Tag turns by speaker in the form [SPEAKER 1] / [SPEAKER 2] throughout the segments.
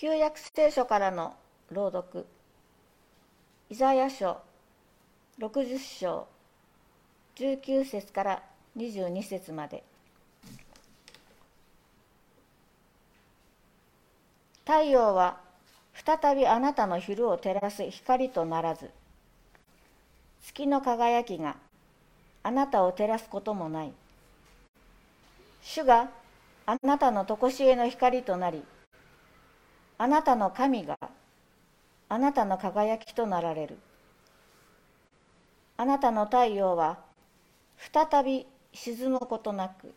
[SPEAKER 1] 旧約聖書からの朗読。イザヤ書60章19節から22節まで。太陽は再びあなたの昼を照らす光とならず月の輝きがあなたを照らすこともない。主があなたの常しえの光となりあなたの神があなたの輝きとなられる。あなたの太陽は再び沈むことなく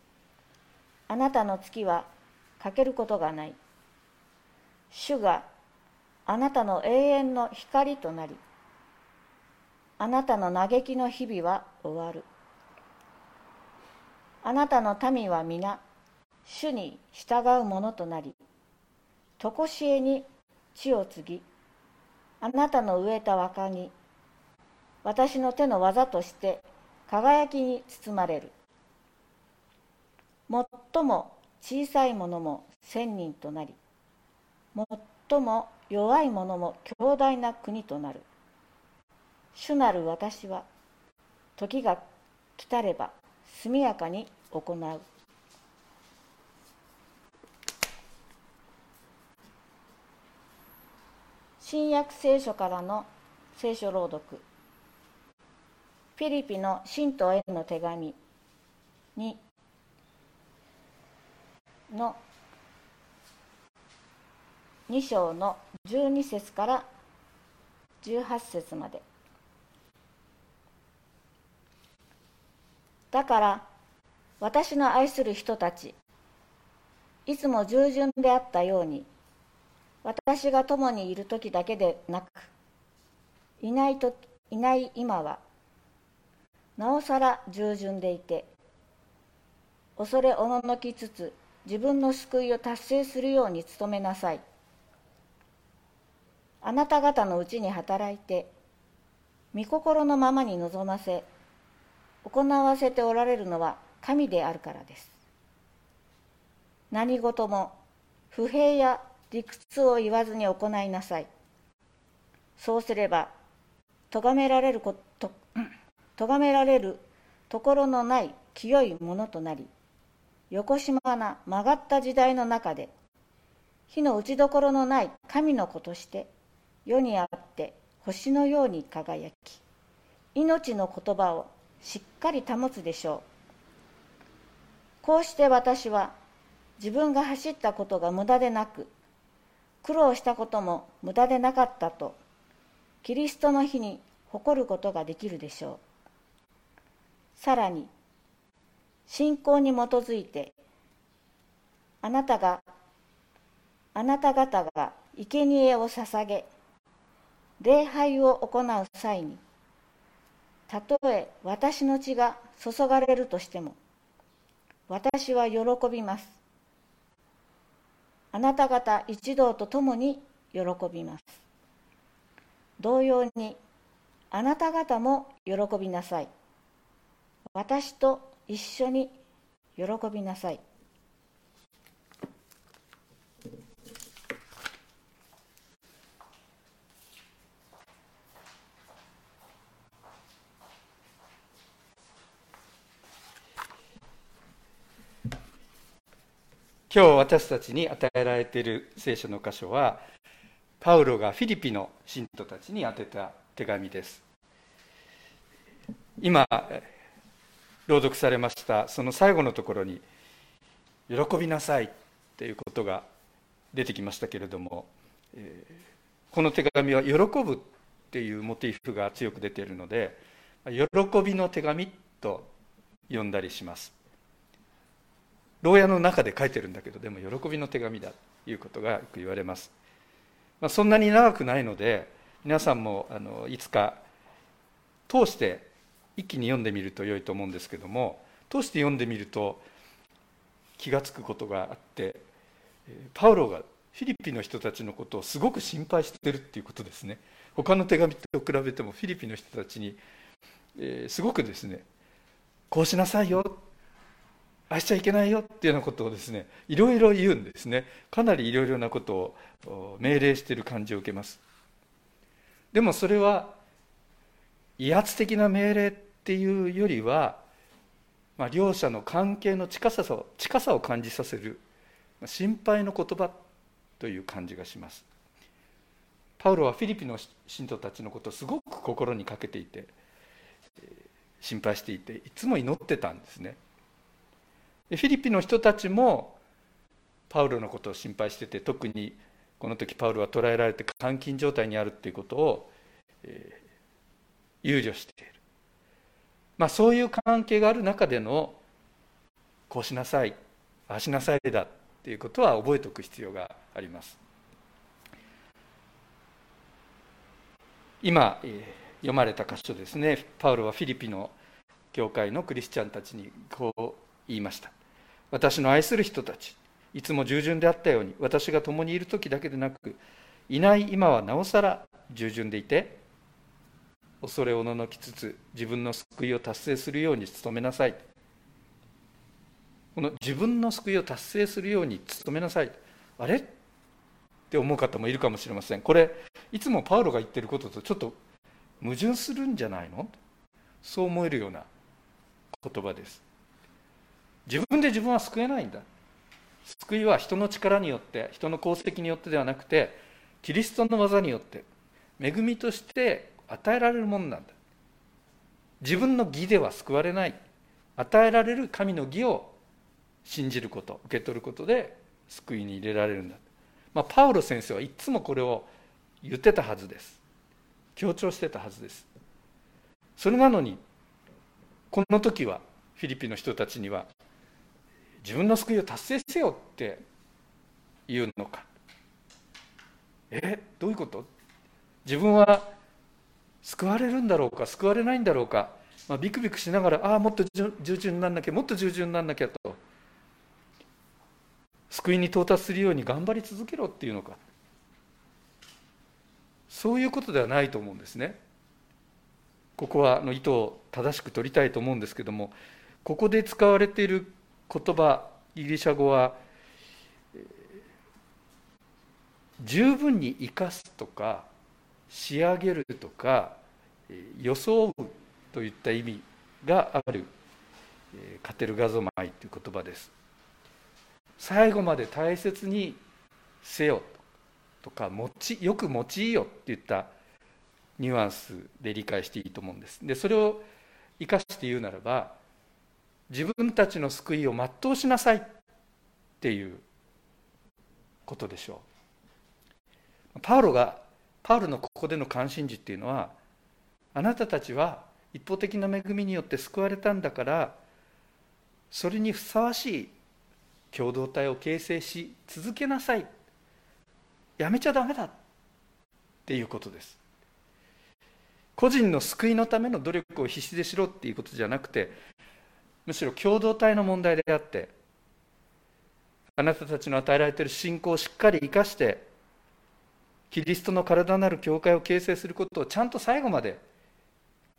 [SPEAKER 1] あなたの月は欠けることがない。主があなたの永遠の光となりあなたの嘆きの日々は終わる。あなたの民は皆主に従うものとなり常しえに地を継ぎあなたの植えた若に私の手の技として輝きに包まれる。最も小さいものも千人となり最も弱いものも強大な国となる。主なる私は時が来たれば速やかに行う。新約聖書からの聖書朗読。フィリピの信徒への手紙にの2章の12節から18節まで。だから私の愛する人たちいつも従順であったように私が共にいる時だけでなくいないといない今はなおさら従順でいて恐れおののきつつ自分の救いを達成するように努めなさい。あなた方のうちに働いて御心のままに望ませ行わせておられるのは神であるからです。何事も不平や理屈を言わずに行いなさい。そうすれば咎められること咎められるところのない清いものとなり横島な曲がった時代の中で火の打ちどころのない神の子として世にあって星のように輝き命の言葉をしっかり保つでしょう。こうして私は自分が走ったことが無駄でなく苦労したことも無駄でなかったとキリストの日に誇ることができるでしょう。さらに信仰に基づいてあなたがあなた方が生贄を捧げ礼拝を行う際にたとえ私の血が注がれるとしても私は喜びます。あなた方一同と共に喜びます。同様にあなた方も喜びなさい。私と一緒に喜びなさい。
[SPEAKER 2] 今日私たちに与えられている聖書の箇所はパウロがフィリピの信徒たちに宛てた手紙です。今朗読されましたその最後のところに「喜びなさい」ということが出てきましたけれどもこの手紙は「喜ぶ」っていうモチーフが強く出ているので「喜びの手紙」と呼んだりします。牢屋の中で書いてるんだけどでも喜びの手紙だということがよく言われます、まあ、そんなに長くないので皆さんもあのいつか通して一気に読んでみると良いと思うんですけども通して読んでみると気が付くことがあってパウロがフィリピンの人たちのことをすごく心配してるっていうことですね。他の手紙と比べてもフィリピンの人たちに、えー、すごくですねこうしなさいよあしちゃいけないよっていうようなことをですねいろいろ言うんですね。かなりいろいろなことを命令している感じを受けます。でもそれは威圧的な命令っていうよりは、まあ、両者の関係の近さを近さを感じさせる心配の言葉という感じがします。パウロはフィリピンの信徒たちのことをすごく心にかけていて心配していていつも祈ってたんですね。フィリピンの人たちもパウロのことを心配してて特にこの時パウロは捕らえられて監禁状態にあるっていうことを、えー、憂慮している、まあ、そういう関係がある中でのこうしなさいああしなさいだっていうことは覚えておく必要があります。今、えー、読まれた箇所ですね。パウロはフィリピの教会のクリスチャンたちにこう言いました。私の愛する人たちいつも従順であったように私が共にいる時だけでなくいない今はなおさら従順でいて恐れおののきつつ自分の救いを達成するように努めなさい。この自分の救いを達成するように努めなさい。あれ？って思う方もいるかもしれません。これいつもパウロが言ってることとちょっと矛盾するんじゃないの？そう思えるような言葉です。自分で自分は救えないんだ。救いは人の力によって人の功績によってではなくてキリストの技によって恵みとして与えられるものなんだ。自分の義では救われない与えられる神の義を信じること受け取ることで救いに入れられるんだ、まあ、パウロ先生はいつもこれを言ってたはずです。強調してたはずです。それなのにこの時はフィリピンの人たちには自分の救いを達成せよって言うのか。えどういうこと？自分は救われるんだろうか？救われないんだろうか、まあ、ビクビクしながらああもっと従順になんなきゃもっと従順になんなきゃと。救いに到達するように頑張り続けろっていうのか。そういうことではないと思うんですね。ここはの意図を正しく取りたいと思うんですけどもここで使われている言葉ギリシャ語は十分に生かすとか仕上げるとか装うといった意味があるカテルガゾマイという言葉です。最後まで大切にせよとか持ちよく用いよっていったニュアンスで理解していいと思うんです。でそれを生かして言うならば自分たちの救いを全うしなさいっていうことでしょう。パウロがパウロのここでの関心事っていうのはあなたたちは一方的な恵みによって救われたんだからそれにふさわしい共同体を形成し続けなさい。やめちゃダメだっていうことです。個人の救いのための努力を必死でしろっていうことじゃなくてむしろ共同体の問題であってあなたたちの与えられている信仰をしっかり生かしてキリストの体なる教会を形成することをちゃんと最後まで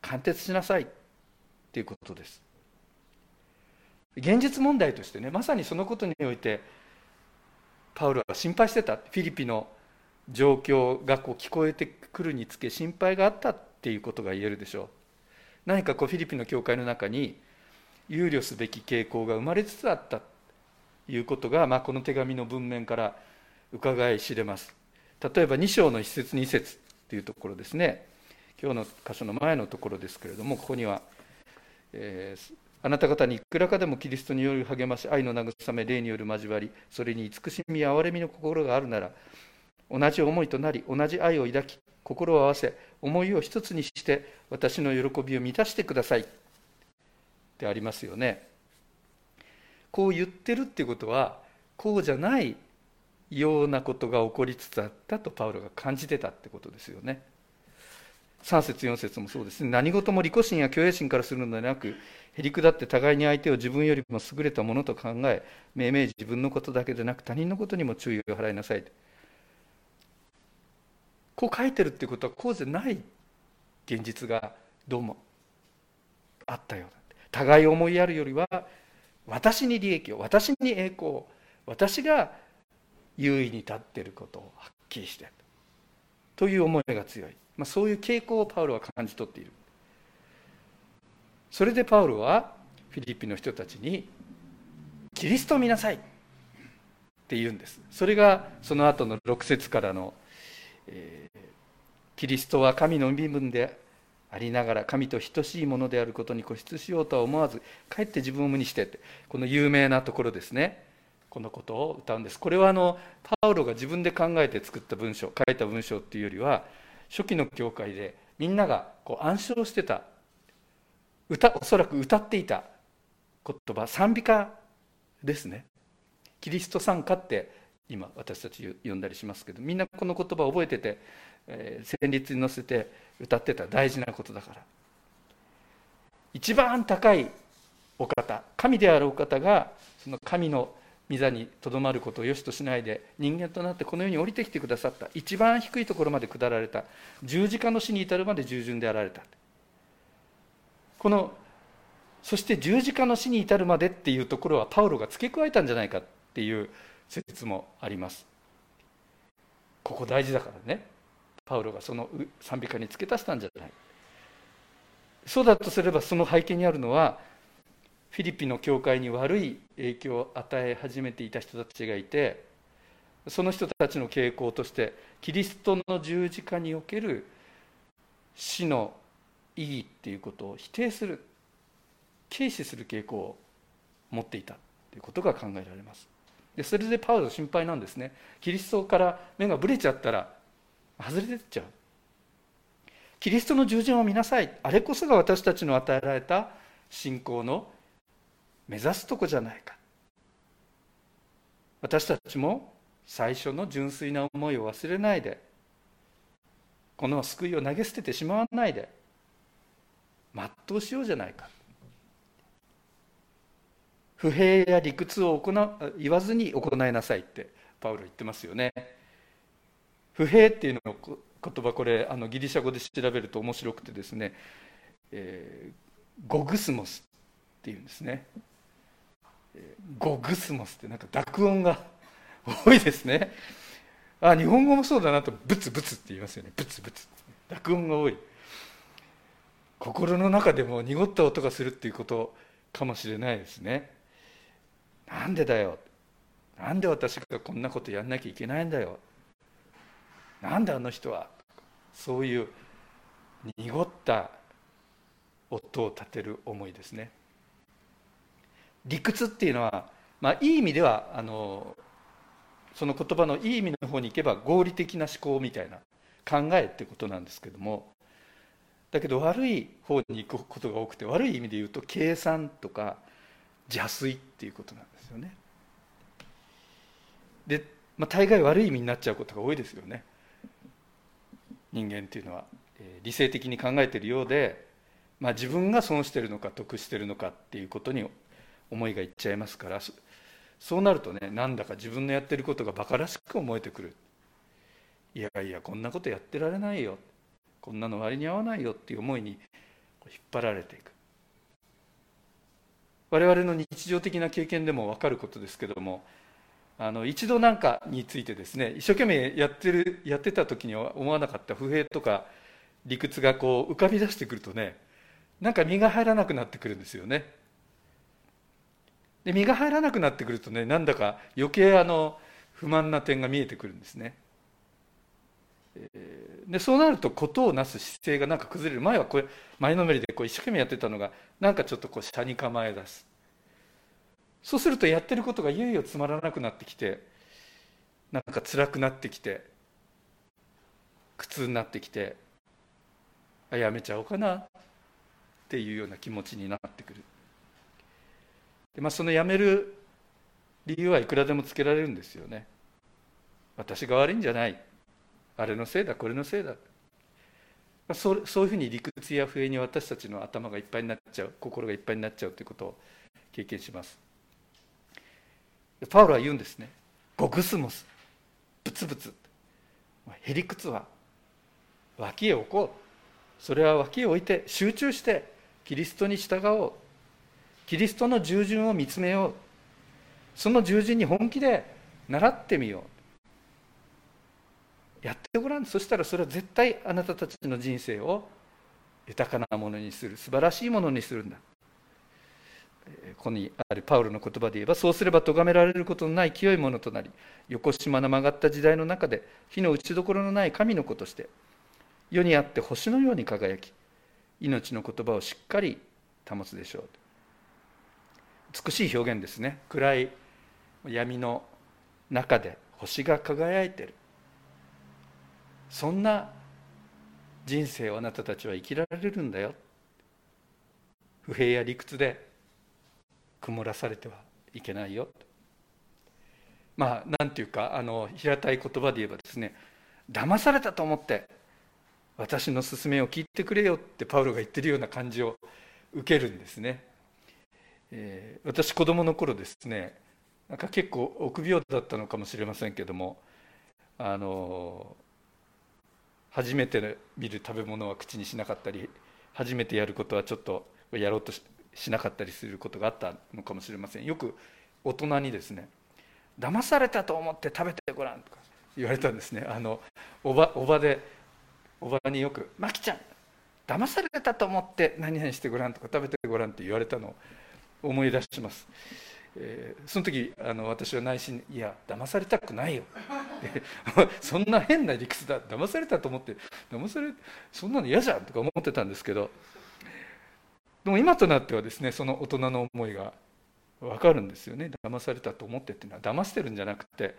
[SPEAKER 2] 貫徹しなさいっていうことです。現実問題としてねまさにそのことにおいてパウロは心配してた。フィリピの状況がこう聞こえてくるにつけ心配があったっていうことが言えるでしょう。何かこうフィリピの教会の中に憂慮すべき傾向が生まれつつあったということが、まあ、この手紙の文面から伺い知れます。例えば2章の一節二節というところですね。今日の箇所の前のところですけれどもここには、えー、あなた方にいくらかでもキリストによる励まし愛の慰め霊による交わりそれに慈しみ憐れみの心があるなら同じ思いとなり同じ愛を抱き心を合わせ思いを一つにして私の喜びを満たしてください。ってありますよね。こう言ってるっていうことはこうじゃないようなことが起こりつつあったとパウロが感じてたってことですよね。3節4節もそうですね。何事も利己心や虚栄心からするのではなくへりくだって互いに相手を自分よりも優れたものと考え命名自分のことだけでなく他人のことにも注意を払いなさい。こう書いてるってことはこうじゃない現実がどうもあったようだ互い思いやるよりは私に利益を私に栄光を私が優位に立っていることをはっきりしてという思いが強い、まあ、そういう傾向をパウロは感じ取っている。それでパウロはフィリピンの人たちに「キリストを見なさい」って言うんです。それがその後の6節からの、えー、キリストは神の身分でありながら神と等しいものであることに固執しようとは思わずかえって自分を無にしてってこの有名なところですね。このことを歌うんです。これはあのパウロが自分で考えて作った文章書いた文章っていうよりは初期の教会でみんながこう暗唱してた歌おそらく歌っていた言葉賛美歌ですね。キリスト賛歌って今私たち呼んだりしますけどみんなこの言葉を覚えてて、えー、旋律に乗せて歌ってた大事なことだから。一番高いお方神であるお方がその神の御座にとどまることを良しとしないで人間となってこの世に降りてきてくださった。一番低いところまで下られた。十字架の死に至るまで従順であられた。このそして十字架の死に至るまでっていうところはパウロが付け加えたんじゃないかっていう説もあります。ここ大事だからね。パウロがその賛美歌に付け足したんじゃない。そうだとすればその背景にあるのはフィリピンの教会に悪い影響を与え始めていた人たちがいてその人たちの傾向としてキリストの十字架における死の意義っていうことを否定する軽視する傾向を持っていたということが考えられます。でそれでパウロ心配なんですね。キリストから目がぶれちゃったら外れてっちゃう。キリストの従順を見なさい。あれこそが私たちの与えられた信仰の目指すとこじゃないか。私たちも最初の純粋な思いを忘れないでこの救いを投げ捨ててしまわないで全うしようじゃないか。不平や理屈を行言わずに行いなさいってパウロ言ってますよね。不平っていうのの言葉これあのギリシャ語で調べると面白くてですね、えー、ゴグスモスっていうんですね。ゴグスモスってなんか濁音が 多いですね。あ日本語もそうだなとブツブツって言いますよね。ブツブツ濁音が多い。心の中でも濁った音がするっていうことかもしれないですね。なんでだよ。なんで私がこんなことやんなきゃいけないんだよ。なんであの人はそういう濁った音を立てる思いですね理屈っていうのは、まあ、いい意味ではあのその言葉のいい意味の方に行けば合理的な思考みたいな考えってことなんですけどもだけど悪い方に行くことが多くて悪い意味で言うと計算とか邪推っていうことなんですよね。で、まあ、大概悪い意味になっちゃうことが多いですよね。人間っていうのは、理性的に考えているようで、まあ、自分が損してるのか得してるのかっていうことに思いがいっちゃいますからそうなるとねなんだか自分のやってることが馬鹿らしく思えてくる。いやいやこんなことやってられないよ。こんなの割に合わないよっていう思いに引っ張られていく。我々の日常的な経験でも分かることですけどもあの一度何かについてですね一生懸命やってるやってた時には思わなかった不平とか理屈がこう浮かび出してくるとねなんか身が入らなくなってくるんですよね。で身が入らなくなってくるとねなんだか余計あの不満な点が見えてくるんですね。でそうなると事をなす姿勢がなんか崩れる。前はこれ前のめりでこう一生懸命やってたのがなんかちょっとこう車に構え出す。そうするとやってることがいよいよつまらなくなってきてなんか辛くなってきて苦痛になってきてあやめちゃおうかなっていうような気持ちになってくる。で、まあ、そのやめる理由はいくらでもつけられるんですよね。私が悪いんじゃない。あれのせいだこれのせいだ。そうそういうふうに理屈や不平に私たちの頭がいっぱいになっちゃう心がいっぱいになっちゃうということを経験します。パウロは言うんですね。ゴグスモスブツブツへりくつは脇へ置こう。それは脇へ置いて集中してキリストに従おう。キリストの従順を見つめよう。その従順に本気で習ってみよう。やってごらん。そしたらそれは絶対あなたたちの人生を豊かなものにする。素晴らしいものにするんだ。ここにあるパウロの言葉で言えばそうすれば咎められることのない清いものとなり横島な曲がった時代の中で火の打ちどころのない神の子として世にあって星のように輝き命の言葉をしっかり保つでしょう美しい表現ですね。暗い闇の中で星が輝いてる。そんな人生をあなたたちは生きられるんだよ。不平や理屈で曇らされてはいけないよ。まあなんていうかあの平たい言葉で言えばですね騙されたと思って私の勧めを聞いてくれよってパウロが言ってるような感じを受けるんですね、えー、私子供の頃ですねなんか結構臆病だったのかもしれませんけどもあの初めて見る食べ物は口にしなかったり初めてやることはちょっとやろうとしなかったりすることがあったのかもしれません。よく大人にですね騙されたと思って食べてごらんとか言われたんですね。あのおばおばでおばによく「マキちゃん騙されたと思って何々してごらん」とか「食べてごらん」って言われたのを思い出します、えー、その時あの私は内心「いや騙されたくないよ」そんな変な理屈だ。騙されたと思って騙されそんなの嫌じゃんとか思ってたんですけどでも今となってはですねその大人の思いが分かるんですよね。騙されたと思ってっていうのは騙してるんじゃなくて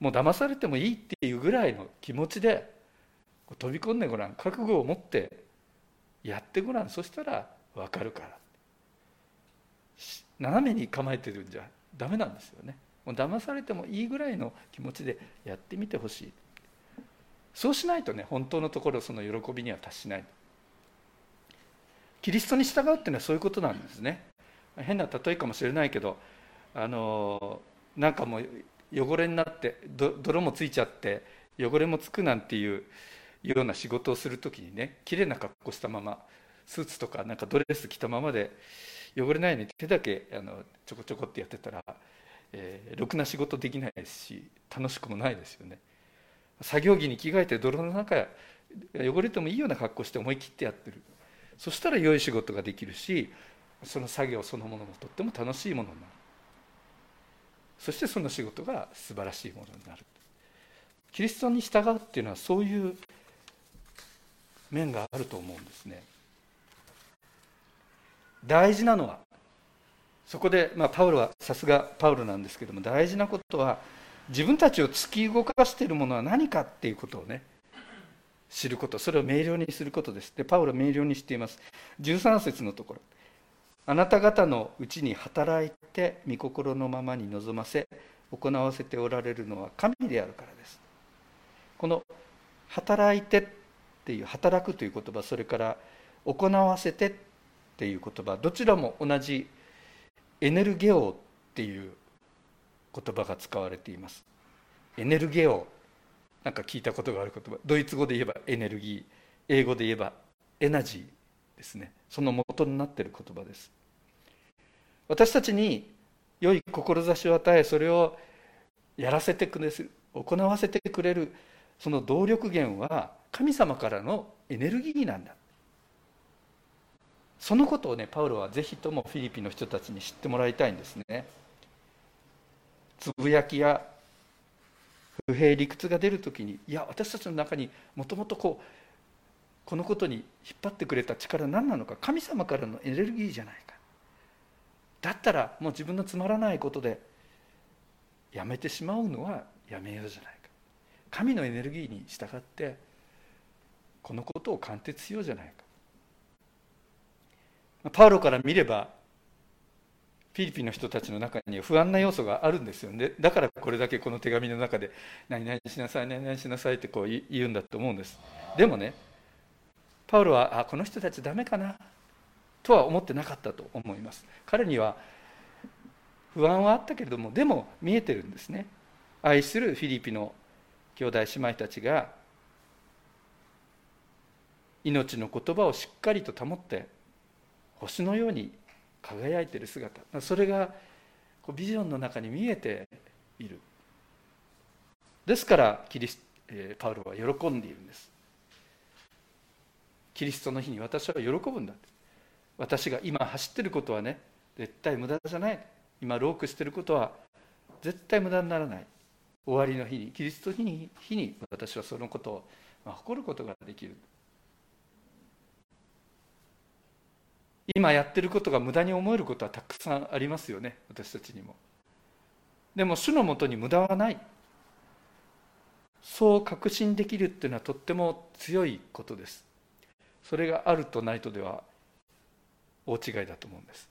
[SPEAKER 2] もう騙されてもいいっていうぐらいの気持ちで飛び込んでごらん覚悟を持ってやってごらん。そしたら分かるから。斜めに構えてるんじゃダメなんですよね。もう騙されてもいいぐらいの気持ちでやってみてほしい。そうしないとね本当のところその喜びには達しない。キリストに従うっていうのはそういうことなんですね。変な例えかもしれないけどあのなんかもう汚れになって泥もついちゃって汚れもつくなんていうような仕事をする時にね綺麗な格好したままスーツとかなんかドレス着たままで汚れないように手だけあのちょこちょこってやってたら、えー、ろくな仕事できないですし楽しくもないですよね。作業着に着替えて泥の中汚れてもいいような格好して思い切ってやってる。そしたら良い仕事ができるしその作業そのものもとっても楽しいものになる。そしてその仕事が素晴らしいものになる。キリストに従うっていうのはそういう面があると思うんですね。大事なのはそこで、まあ、パウロはさすがパウロなんですけども大事なことは自分たちを突き動かしているものは何かっていうことをね知ることそれを明瞭にすることです。でパウロ明瞭にしています。13節のところ。あなた方のうちに働いて御心のままに望ませ行わせておられるのは神であるからです。この働いてっていう働くという言葉それから行わせてっていう言葉どちらも同じエネルゲオっていう言葉が使われています。エネルゲオ。なんか聞いたことがある言葉。ドイツ語で言えばエネルギー。英語で言えばエナジーですね。その元になっている言葉です。私たちに良い志を与えそれをやらせてくれる行わせてくれるその動力源は神様からのエネルギーなんだ。そのことをねパウロはぜひともフィリピンの人たちに知ってもらいたいんですね。つぶやきや不平理屈が出る時にいや私たちの中にもともとこうこのことに引っ張ってくれた力何なのか神様からのエネルギーじゃないか。だったらもう自分のつまらないことでやめてしまうのはやめようじゃないか。神のエネルギーに従ってこのことを貫徹しようじゃないか。パウロから見ればィリピンの人たちの中に不安な要素があるんですよ。ねだからこれだけこの手紙の中で「何々しなさい何々しなさい」ってこう言うんだと思うんです。でもねパウロはあこの人たちダメかなとは思ってなかったと思います。彼には不安はあったけれどもでも見えてるんですね。愛するフィリピンの兄弟姉妹たちが命の言葉をしっかりと保って星のように輝いてる姿。それがこうビジョンの中に見えている。ですからキリス、え、パウロは喜んでいるんです。キリストの日に私は喜ぶんだ私が今走ってることはね絶対無駄じゃない。今ロークしてることは絶対無駄にならない。終わりの日にキリストの日に日に私はそのことを誇ることができる。今やってることが無駄に思えることはたくさんありますよね私たちにも。でも主のもとに無駄はない。そう確信できるっていうのはとっても強いことです。それがあるとないとでは大違いだと思うんです。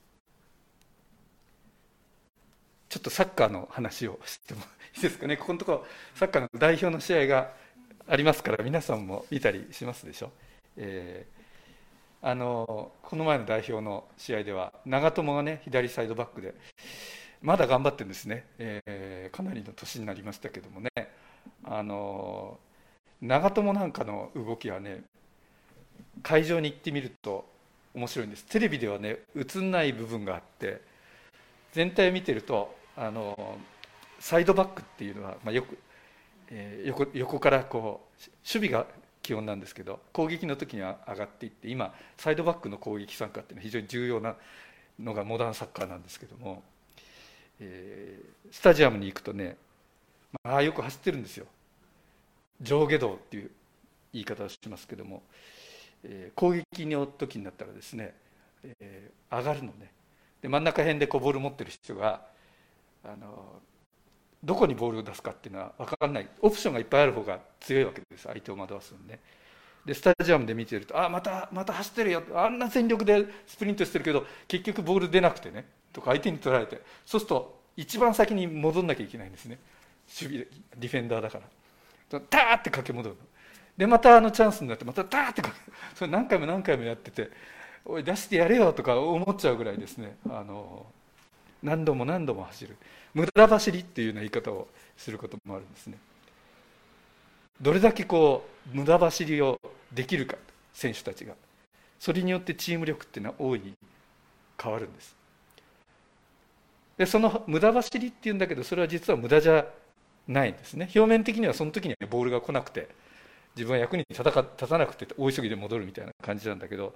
[SPEAKER 2] ちょっとサッカーの話をしてもいいですかね。ここのところサッカーの代表の試合がありますから皆さんも見たりしますでしょ、えー、あのこの前の代表の試合では長友がね左サイドバックでまだ頑張ってるんですね、えー、かなりの年になりましたけどもね。あの長友なんかの動きはね会場に行ってみると面白いんです。テレビではね映んない部分があって全体を見てるとあのサイドバックっていうのは、まあ、よく、えー、横横からこう守備が基本なんですけど攻撃の時には上がっていって今サイドバックの攻撃参加っていうのは非常に重要なのがモダンサッカーなんですけども、えー、スタジアムに行くとねまあよく走ってるんですよ。上下動っていう言い方をしますけども、えー、攻撃の時になったらですね、えー、上がるのね。で真ん中辺でこうボール持ってる人があのどこにボールを出すかっていうのは分からない。オプションがいっぱいある方が強いわけです。相手を惑わすんで。でスタジアムで見てるとあまたまた走ってるよ。あんな全力でスプリントしてるけど結局ボール出なくてね。とか相手に取られて。そうすると一番先に戻んなきゃいけないんですね。守備ディフェンダーだから。ターって駆け戻るでまたあのチャンスになってまたターって駆けそれ何回も何回もやってておい出してやれよとか思っちゃうぐらいですね。あの何度も何度も走る。無駄走りっていうような言い方をすることもあるんですね。どれだけこう無駄走りをできるか選手たちが。それによってチーム力っていうのは大いに変わるんです。でその無駄走りっていうんだけどそれは実は無駄じゃないんですね。表面的にはその時にはボールが来なくて自分は役に立たなくて大急ぎで戻るみたいな感じなんだけど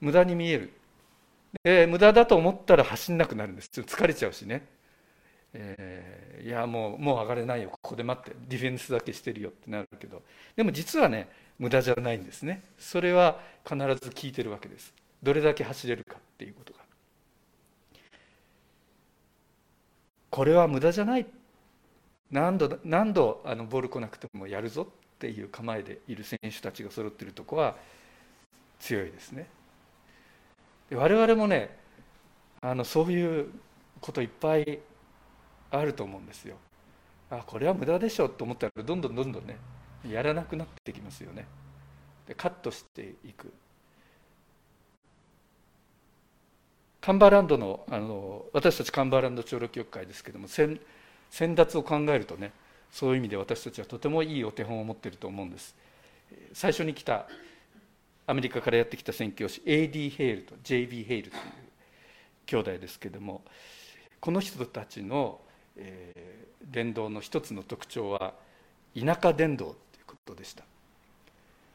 [SPEAKER 2] 無駄に見える。で無駄だと思ったら走んなくなるんです。疲れちゃうしね、えー、いやもうもう上がれないよ。ここで待って。ディフェンスだけしてるよってなるけど。でも実はね無駄じゃないんですね。それは必ず効いてるわけです。どれだけ走れるかっていうことが。これは無駄じゃない。何度何度あのボール来なくてもやるぞっていう構えでいる選手たちが揃ってるとこは強いですね。我々もねあのそういうこといっぱいあると思うんですよ。あこれは無駄でしょと思ったらどんどんどんどんねやらなくなってきますよね。でカットしていく。カンバーランドのあの私たちカンバーランド長老協会ですけども先達を考えるとねそういう意味で私たちはとてもいいお手本を持っていると思うんです。最初に来たアメリカからやってきた宣教師 A.D. ヘイルと J.B. ヘイルという兄弟ですけれどもこの人たちの、えー、伝道の一つの特徴は田舎伝道ということでした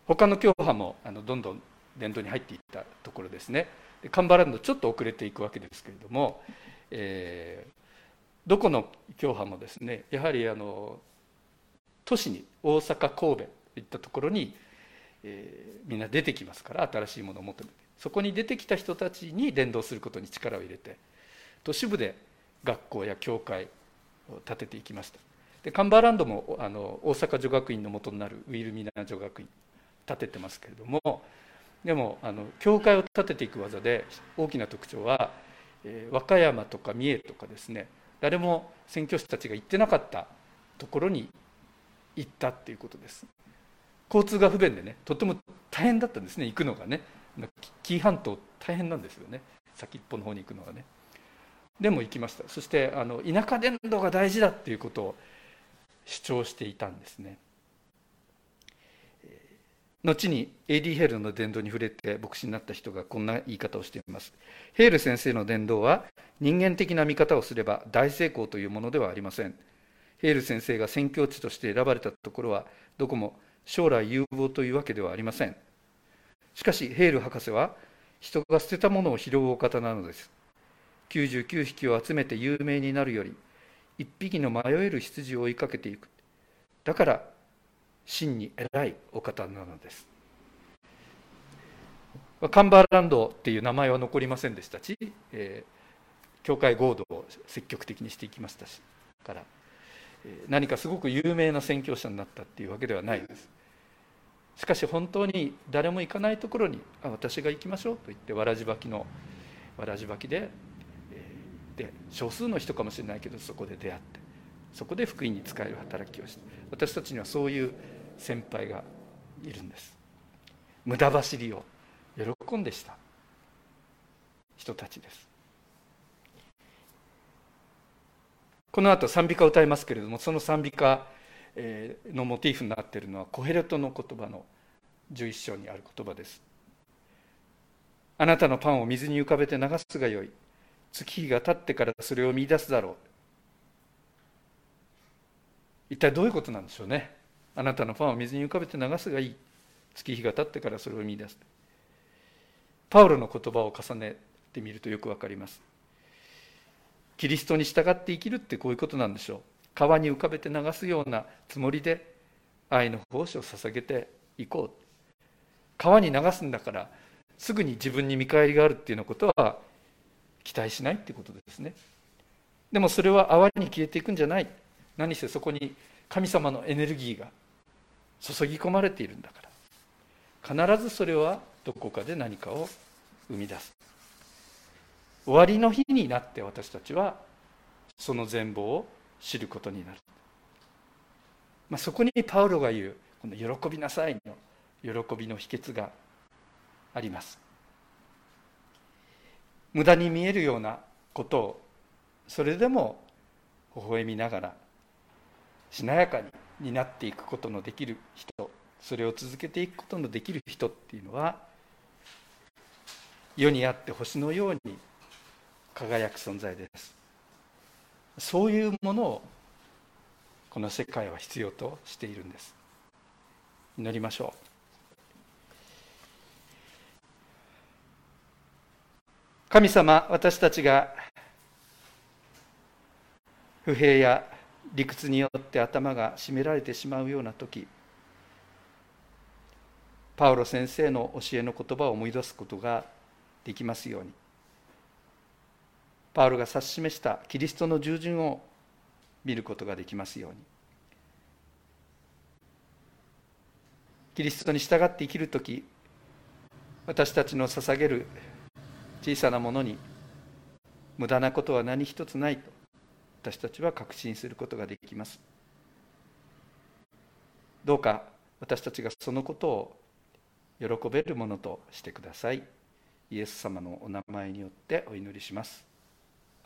[SPEAKER 2] 他の教派もあのどんどん伝道に入っていったところですねカンバランドちょっと遅れていくわけですけれども、えー、どこの教派もですねやはりあの都市に大阪神戸といったところにえー、みんな出てきますから新しいものを求めて。そこに出てきた人たちに伝道することに力を入れて都市部で学校や教会を建てていきました。でカンバーランドもあの大阪女学院の元になるウィルミナ女学院建ててますけれどもでもあの教会を建てていく技で大きな特徴は、えー、和歌山とか三重とかですね誰も宣教師たちが行ってなかったところに行ったっていうことです。交通が不便でねとても大変だったんですね行くのがね。紀伊半島大変なんですよね。先っぽの方に行くのはね。でも行きました。そしてあの田舎伝道が大事だっていうことを主張していたんですね。後に A.D. ヘールの伝道に触れて牧師になった人がこんな言い方をしています。ヘール先生の伝道は人間的な見方をすれば大成功というものではありません。ヘール先生が宣教地として選ばれたところはどこも将来有望というわけではありません。しかしヘール博士は人が捨てたものを拾うお方なのです。99匹を集めて有名になるより1匹の迷える羊を追いかけていく。だから真に偉いお方なのです。カンバーランドっていう名前は残りませんでしたし、えー、教会合同を積極的にしていきましたしから、何かすごく有名な宣教者になったっていうわけではないです。しかし本当に誰も行かないところにあ私が行きましょうと言ってわらじ履きのわらじ履きで,、で少数の人かもしれないけどそこで出会ってそこで福音に使える働きをして私たちにはそういう先輩がいるんです。無駄走りを喜んでした。人たちです。この後賛美歌を歌いますけれどもその賛美歌のモチーフになっているのはコヘレトの言葉の11章にある言葉です。あなたのパンを水に浮かべて流すがよい。月日が経ってからそれを見出すだろう。一体どういうことなんでしょうね。あなたのパンを水に浮かべて流すがいい。月日が経ってからそれを見出す。パウロの言葉を重ねてみるとよくわかります。キリストに従って生きるってこういうことなんでしょう。川に浮かべて流すようなつもりで愛の奉仕を捧げていこう。川に流すんだからすぐに自分に見返りがあるっていうようなことは期待しないっていうことですね。でもそれは泡に消えていくんじゃない。何せそこに神様のエネルギーが注ぎ込まれているんだから。必ずそれはどこかで何かを生み出す。終わりの日になって私たちはその全貌を知ることになる、まあ、そこにパウロが言うこの喜びなさいの喜びの秘訣があります。無駄に見えるようなことをそれでも微笑みながらしなやかになっていくことのできる人それを続けていくことのできる人っていうのは世にあって星のように輝く存在です。そういうものをこの世界は必要としているんです。祈りましょう。神様私たちが不平や理屈によって頭が締められてしまうような時パウロ先生の教えの言葉を思い出すことができますように。パウロが指し示したキリストの従順を見ることができますように。キリストに従って生きる時私たちの捧げる小さなものに無駄なことは何一つないと私たちは確信することができます。どうか私たちがそのことを喜べるものとしてください。イエス様のお名前によってお祈りします。